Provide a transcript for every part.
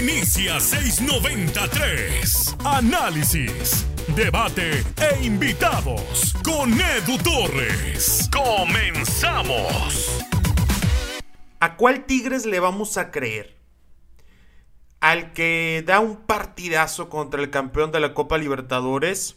Inicia 693. Análisis, debate e invitados con Edu Torres. Comenzamos. ¿A cuál Tigres le vamos a creer? ¿Al que da un partidazo contra el campeón de la Copa Libertadores?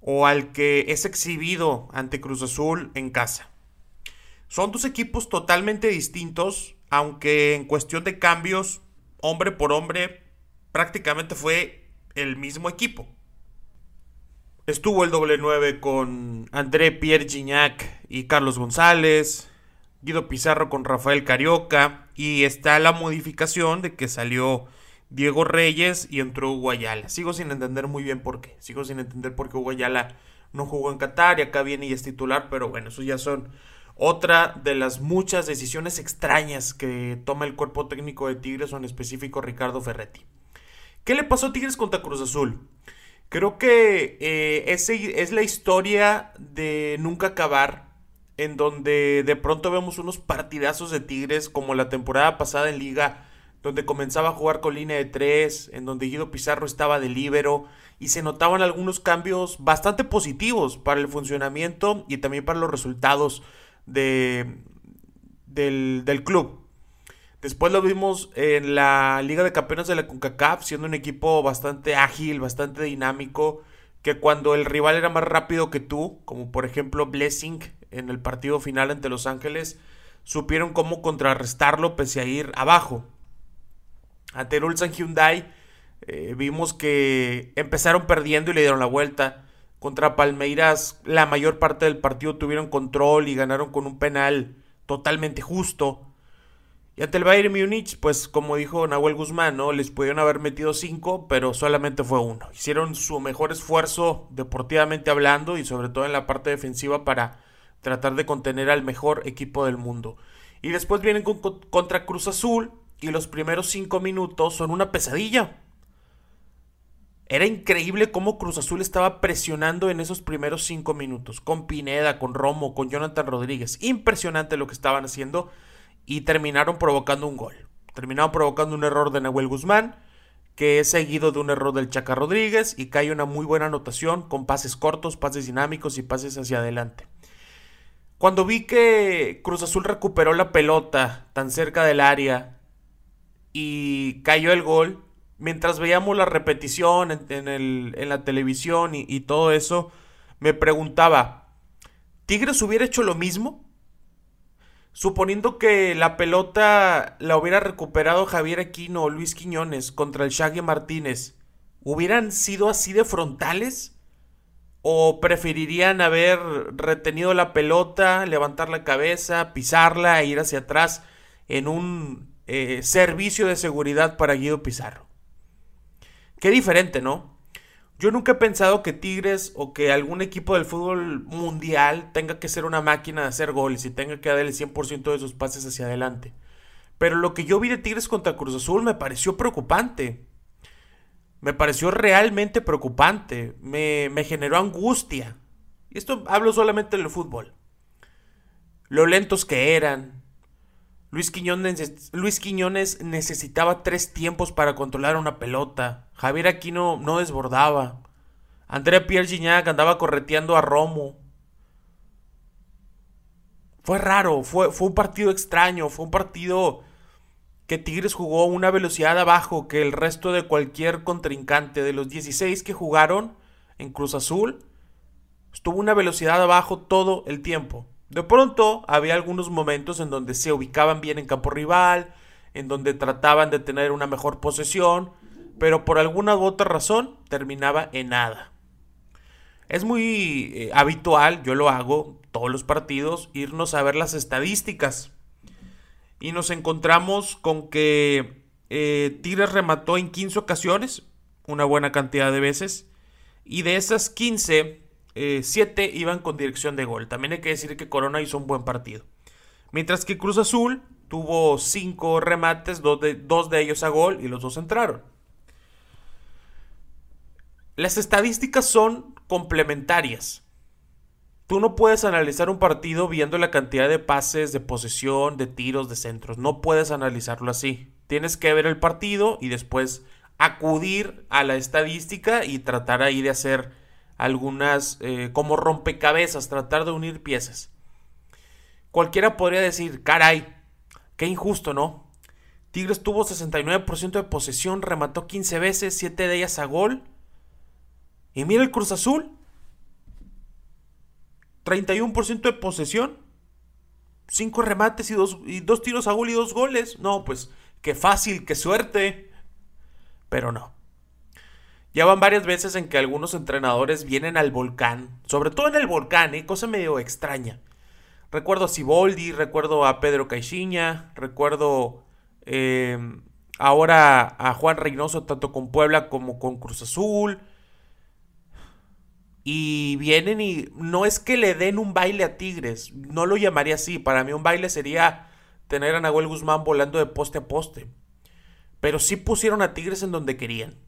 ¿O al que es exhibido ante Cruz Azul en casa? Son dos equipos totalmente distintos, aunque en cuestión de cambios, hombre por hombre, prácticamente fue el mismo equipo. Estuvo el doble 9 con André Pierre Gignac y Carlos González, Guido Pizarro con Rafael Carioca, y está la modificación de que salió Diego Reyes y entró Guayala. Sigo sin entender muy bien por qué. Sigo sin entender por qué Guayala no jugó en Qatar y acá viene y es titular, pero bueno, eso ya son otra de las muchas decisiones extrañas que toma el cuerpo técnico de Tigres o en específico Ricardo Ferretti. ¿Qué le pasó a Tigres contra Cruz Azul? Creo que eh, es la historia de nunca acabar, en donde de pronto vemos unos partidazos de Tigres como la temporada pasada en liga, donde comenzaba a jugar con línea de tres, en donde Guido Pizarro estaba de líbero y se notaban algunos cambios bastante positivos para el funcionamiento y también para los resultados de, del, del club. Después lo vimos en la Liga de Campeones de la CONCACAF, siendo un equipo bastante ágil, bastante dinámico, que cuando el rival era más rápido que tú, como por ejemplo Blessing en el partido final ante Los Ángeles, supieron cómo contrarrestarlo pese a ir abajo. Ante el Ulsan Hyundai eh, vimos que empezaron perdiendo y le dieron la vuelta. Contra Palmeiras la mayor parte del partido tuvieron control y ganaron con un penal totalmente justo. Y ante el Bayern Múnich, pues como dijo Nahuel Guzmán, ¿no? Les pudieron haber metido cinco, pero solamente fue uno. Hicieron su mejor esfuerzo deportivamente hablando y sobre todo en la parte defensiva para tratar de contener al mejor equipo del mundo. Y después vienen contra Cruz Azul y los primeros cinco minutos son una pesadilla. Era increíble cómo Cruz Azul estaba presionando en esos primeros cinco minutos, con Pineda, con Romo, con Jonathan Rodríguez. Impresionante lo que estaban haciendo y terminaron provocando un gol. Terminaron provocando un error de Nahuel Guzmán, que es seguido de un error del Chaca Rodríguez y cae una muy buena anotación con pases cortos, pases dinámicos y pases hacia adelante. Cuando vi que Cruz Azul recuperó la pelota tan cerca del área y cayó el gol, mientras veíamos la repetición en, la televisión y, todo eso, me preguntaba, ¿Tigres hubiera hecho lo mismo? Suponiendo que la pelota la hubiera recuperado Javier Aquino o Luis Quiñones contra el Shaggy Martínez, ¿hubieran sido así de frontales? ¿O preferirían haber retenido la pelota, levantar la cabeza, pisarla e ir hacia atrás en un eh, servicio de seguridad para Guido Pizarro? Qué diferente, ¿no? Yo nunca he pensado que Tigres o que algún equipo del fútbol mundial tenga que ser una máquina de hacer goles y tenga que dar el 100% de sus pases hacia adelante. Pero lo que yo vi de Tigres contra Cruz Azul me pareció preocupante. Me pareció realmente preocupante. Me, me generó angustia. Y esto hablo solamente del fútbol. Lo lentos que eran, Luis Quiñones, necesitaba tres tiempos para controlar una pelota. Javier Aquino no desbordaba. Andrea Pierre Gignac andaba correteando a Romo. Fue raro, fue, un partido extraño, fue un partido que Tigres jugó una velocidad abajo que el resto de cualquier contrincante. De los 16 que jugaron en Cruz Azul, estuvo una velocidad abajo todo el tiempo. De pronto había algunos momentos en donde se ubicaban bien en campo rival, en donde trataban de tener una mejor posesión, pero por alguna u otra razón terminaba en nada. Es muy eh, habitual, yo lo hago todos los partidos, irnos a ver las estadísticas. Y nos encontramos con que eh, Tigres remató en 15 ocasiones, una buena cantidad de veces, y de esas 15, 7 eh, iban con dirección de gol. También hay que decir que Corona hizo un buen partido. Mientras que Cruz Azul tuvo 5 remates, dos de, dos de ellos a gol y los dos entraron. Las estadísticas son complementarias. Tú no puedes analizar un partido viendo la cantidad de pases, de posesión, de tiros, de centros. No puedes analizarlo así. Tienes que ver el partido y después acudir a la estadística y tratar ahí de hacer algunas eh, como rompecabezas, tratar de unir piezas. Cualquiera podría decir, caray, qué injusto, ¿no? Tigres tuvo 69% de posesión, remató 15 veces, 7 de ellas a gol. Y mira el Cruz Azul, 31% de posesión. 5 remates y dos, y dos tiros a gol y dos goles. No, pues qué fácil, qué suerte. Pero no. Ya van varias veces en que algunos entrenadores vienen al volcán. Sobre todo en el volcán, ¿eh? cosa medio extraña. Recuerdo a Siboldi, recuerdo a Pedro Caixinha, recuerdo eh, ahora a Juan Reynoso tanto con Puebla como con Cruz Azul. Y vienen y no es que le den un baile a Tigres, no lo llamaría así. Para mí un baile sería tener a Nahuel Guzmán volando de poste a poste. Pero sí pusieron a Tigres en donde querían.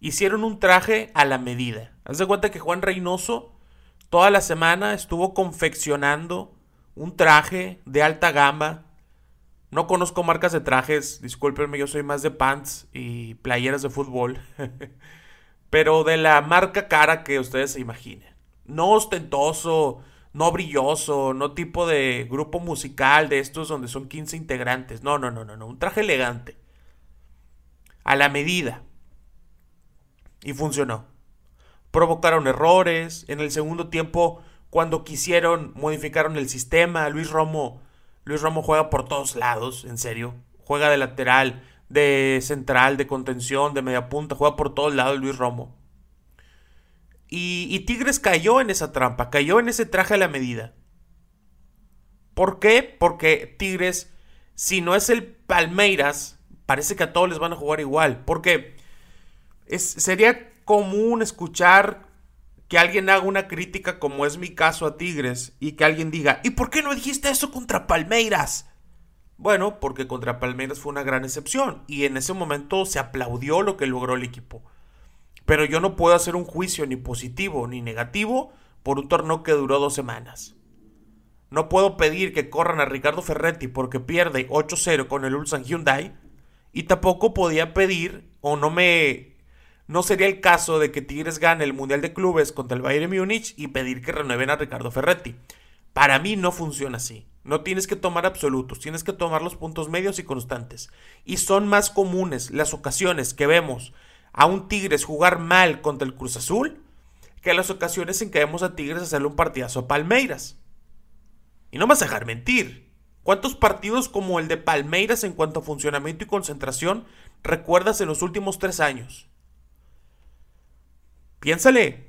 Hicieron un traje a la medida. Haz de cuenta que Juan Reynoso toda la semana estuvo confeccionando un traje de alta gama. No conozco marcas de trajes, discúlpenme, yo soy más de pants y playeras de fútbol. pero de la marca cara que ustedes se imaginen. No ostentoso, no brilloso, no tipo de grupo musical de estos donde son 15 integrantes. No, no, no, no, no. Un traje elegante. A la medida. Y funcionó. Provocaron errores. En el segundo tiempo, cuando quisieron, modificaron el sistema. Luis Romo. Luis Romo juega por todos lados, en serio. Juega de lateral, de central, de contención, de media punta, juega por todos lados Luis Romo. Y, Tigres cayó en esa trampa, cayó en ese traje a la medida. ¿Por qué? Porque Tigres, si no es el Palmeiras, parece que a todos les van a jugar igual. Porque es, sería común escuchar que alguien haga una crítica como es mi caso a Tigres y que alguien diga, ¿y por qué no dijiste eso contra Palmeiras? Bueno, porque contra Palmeiras fue una gran excepción y en ese momento se aplaudió lo que logró el equipo. Pero yo no puedo hacer un juicio ni positivo ni negativo por un torneo que duró dos semanas. No puedo pedir que corran a Ricardo Ferretti porque pierde 8-0 con el Ulsan Hyundai y tampoco podía pedir o no me no sería el caso de que Tigres gane el Mundial de Clubes contra el Bayern Múnich y pedir que renueven a Ricardo Ferretti. Para mí no funciona así. No tienes que tomar absolutos, tienes que tomar los puntos medios y constantes. Y son más comunes las ocasiones que vemos a un Tigres jugar mal contra el Cruz Azul que las ocasiones en que vemos a Tigres hacerle un partidazo a Palmeiras. Y no me vas a dejar mentir. ¿Cuántos partidos como el de Palmeiras en cuanto a funcionamiento y concentración recuerdas en los últimos tres años? Piénsale,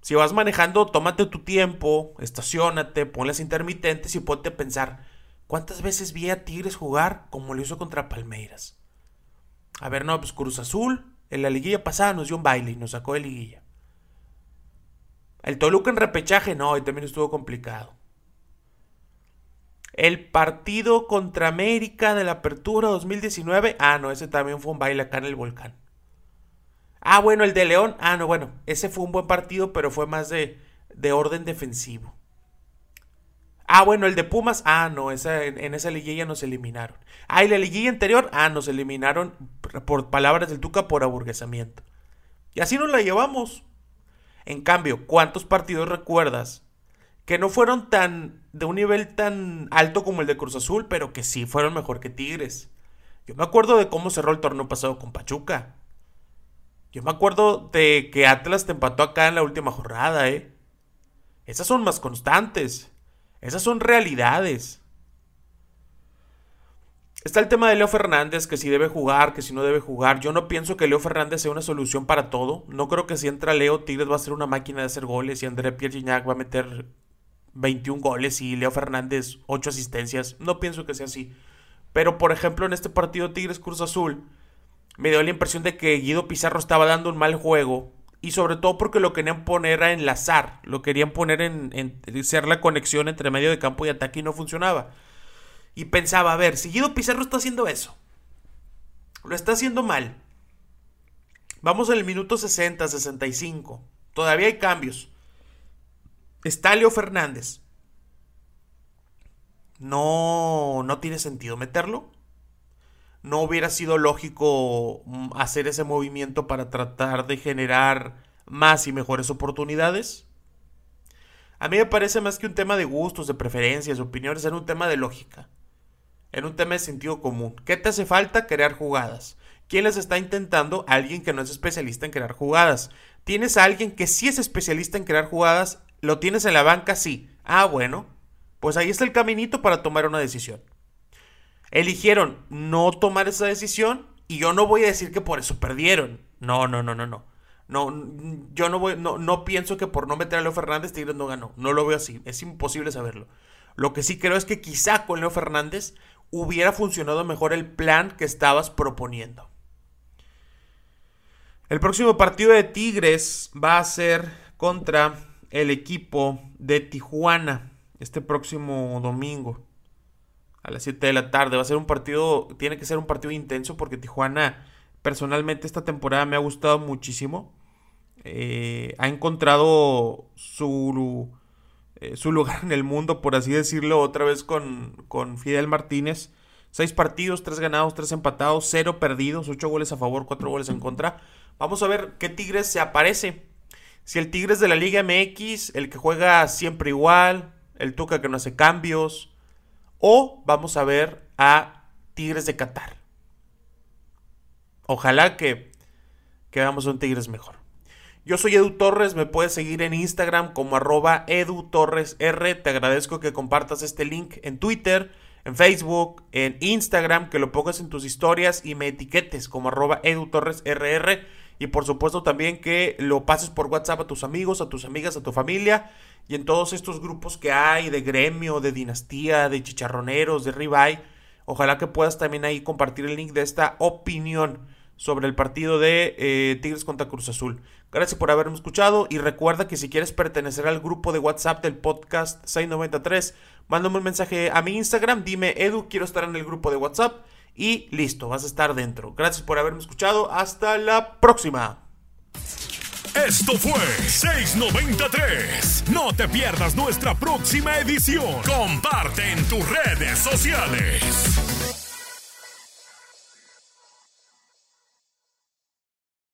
si vas manejando, tómate tu tiempo, estacionate, pon las intermitentes y ponte a pensar, ¿cuántas veces vi a Tigres jugar como lo hizo contra Palmeiras? A ver, no, pues Cruz Azul, en la liguilla pasada nos dio un baile y nos sacó de liguilla. El Toluca en repechaje, no, y también estuvo complicado. El partido contra América de la Apertura 2019, ah, no, ese también fue un baile acá en el volcán. Ah, bueno, el de León. Ah, no, bueno, ese fue un buen partido, pero fue más de, de orden defensivo. Ah, bueno, el de Pumas. Ah, no, esa, en, esa liguilla nos eliminaron. Ah, y la liguilla anterior. Ah, nos eliminaron, por palabras del Tuca, por aburguesamiento. Y así nos la llevamos. En cambio, ¿cuántos partidos recuerdas que no fueron tan de un nivel tan alto como el de Cruz Azul, pero que sí fueron mejor que Tigres? Yo me acuerdo de cómo cerró el torneo pasado con Pachuca. Yo me acuerdo de que Atlas te empató acá en la última jornada, ¿eh? Esas son más constantes. Esas son realidades. Está el tema de Leo Fernández, que si debe jugar, que si no debe jugar. Yo no pienso que Leo Fernández sea una solución para todo. No creo que si entra Leo, Tigres va a ser una máquina de hacer goles y André Pierre va a meter 21 goles y Leo Fernández 8 asistencias. No pienso que sea así. Pero por ejemplo, en este partido Tigres Cruz Azul, me dio la impresión de que Guido Pizarro estaba dando un mal juego. Y sobre todo porque lo querían poner a enlazar. Lo querían poner en, en ser la conexión entre medio de campo y ataque y no funcionaba. Y pensaba, a ver, si Guido Pizarro está haciendo eso. Lo está haciendo mal. Vamos en el minuto 60, 65. Todavía hay cambios. está Fernández. No, no tiene sentido meterlo. No hubiera sido lógico mm, hacer ese movimiento para tratar de generar más y mejores oportunidades. A mí me parece más que un tema de gustos, de preferencias, de opiniones, era un tema de lógica. Era un tema de sentido común. ¿Qué te hace falta? Crear jugadas. ¿Quién les está intentando? Alguien que no es especialista en crear jugadas. ¿Tienes a alguien que sí es especialista en crear jugadas? ¿Lo tienes en la banca? Sí. Ah, bueno. Pues ahí está el caminito para tomar una decisión. Eligieron no tomar esa decisión y yo no voy a decir que por eso perdieron. No, no, no, no, no. No, yo no voy, no, no pienso que por no meter a Leo Fernández Tigres no ganó. No lo veo así. Es imposible saberlo. Lo que sí creo es que quizá con Leo Fernández hubiera funcionado mejor el plan que estabas proponiendo. El próximo partido de Tigres va a ser contra el equipo de Tijuana este próximo domingo a las 7 de la tarde. Va a ser un partido, tiene que ser un partido intenso porque Tijuana personalmente esta temporada me ha gustado muchísimo. Eh, ha encontrado su, eh, su lugar en el mundo, por así decirlo, otra vez con, con Fidel Martínez. Seis partidos, tres ganados, tres empatados, cero perdidos, ocho goles a favor, cuatro goles en contra. Vamos a ver qué Tigres se aparece. Si el Tigres de la Liga MX, el que juega siempre igual, el Tuca que no hace cambios, o vamos a ver a Tigres de Qatar. Ojalá que, que veamos un Tigres mejor. Yo soy Edu Torres, me puedes seguir en Instagram como arroba Edu Torres R. Te agradezco que compartas este link en Twitter, en Facebook, en Instagram, que lo pongas en tus historias y me etiquetes como arroba Edu Torres RR. Y por supuesto también que lo pases por WhatsApp a tus amigos, a tus amigas, a tu familia y en todos estos grupos que hay de gremio, de dinastía, de chicharroneros, de ribeye. Ojalá que puedas también ahí compartir el link de esta opinión sobre el partido de eh, Tigres contra Cruz Azul. Gracias por haberme escuchado y recuerda que si quieres pertenecer al grupo de WhatsApp del podcast 693, mándame un mensaje a mi Instagram, dime Edu, quiero estar en el grupo de WhatsApp y listo, vas a estar dentro. Gracias por haberme escuchado, hasta la próxima. Esto fue 693. No te pierdas nuestra próxima edición. Comparte en tus redes sociales.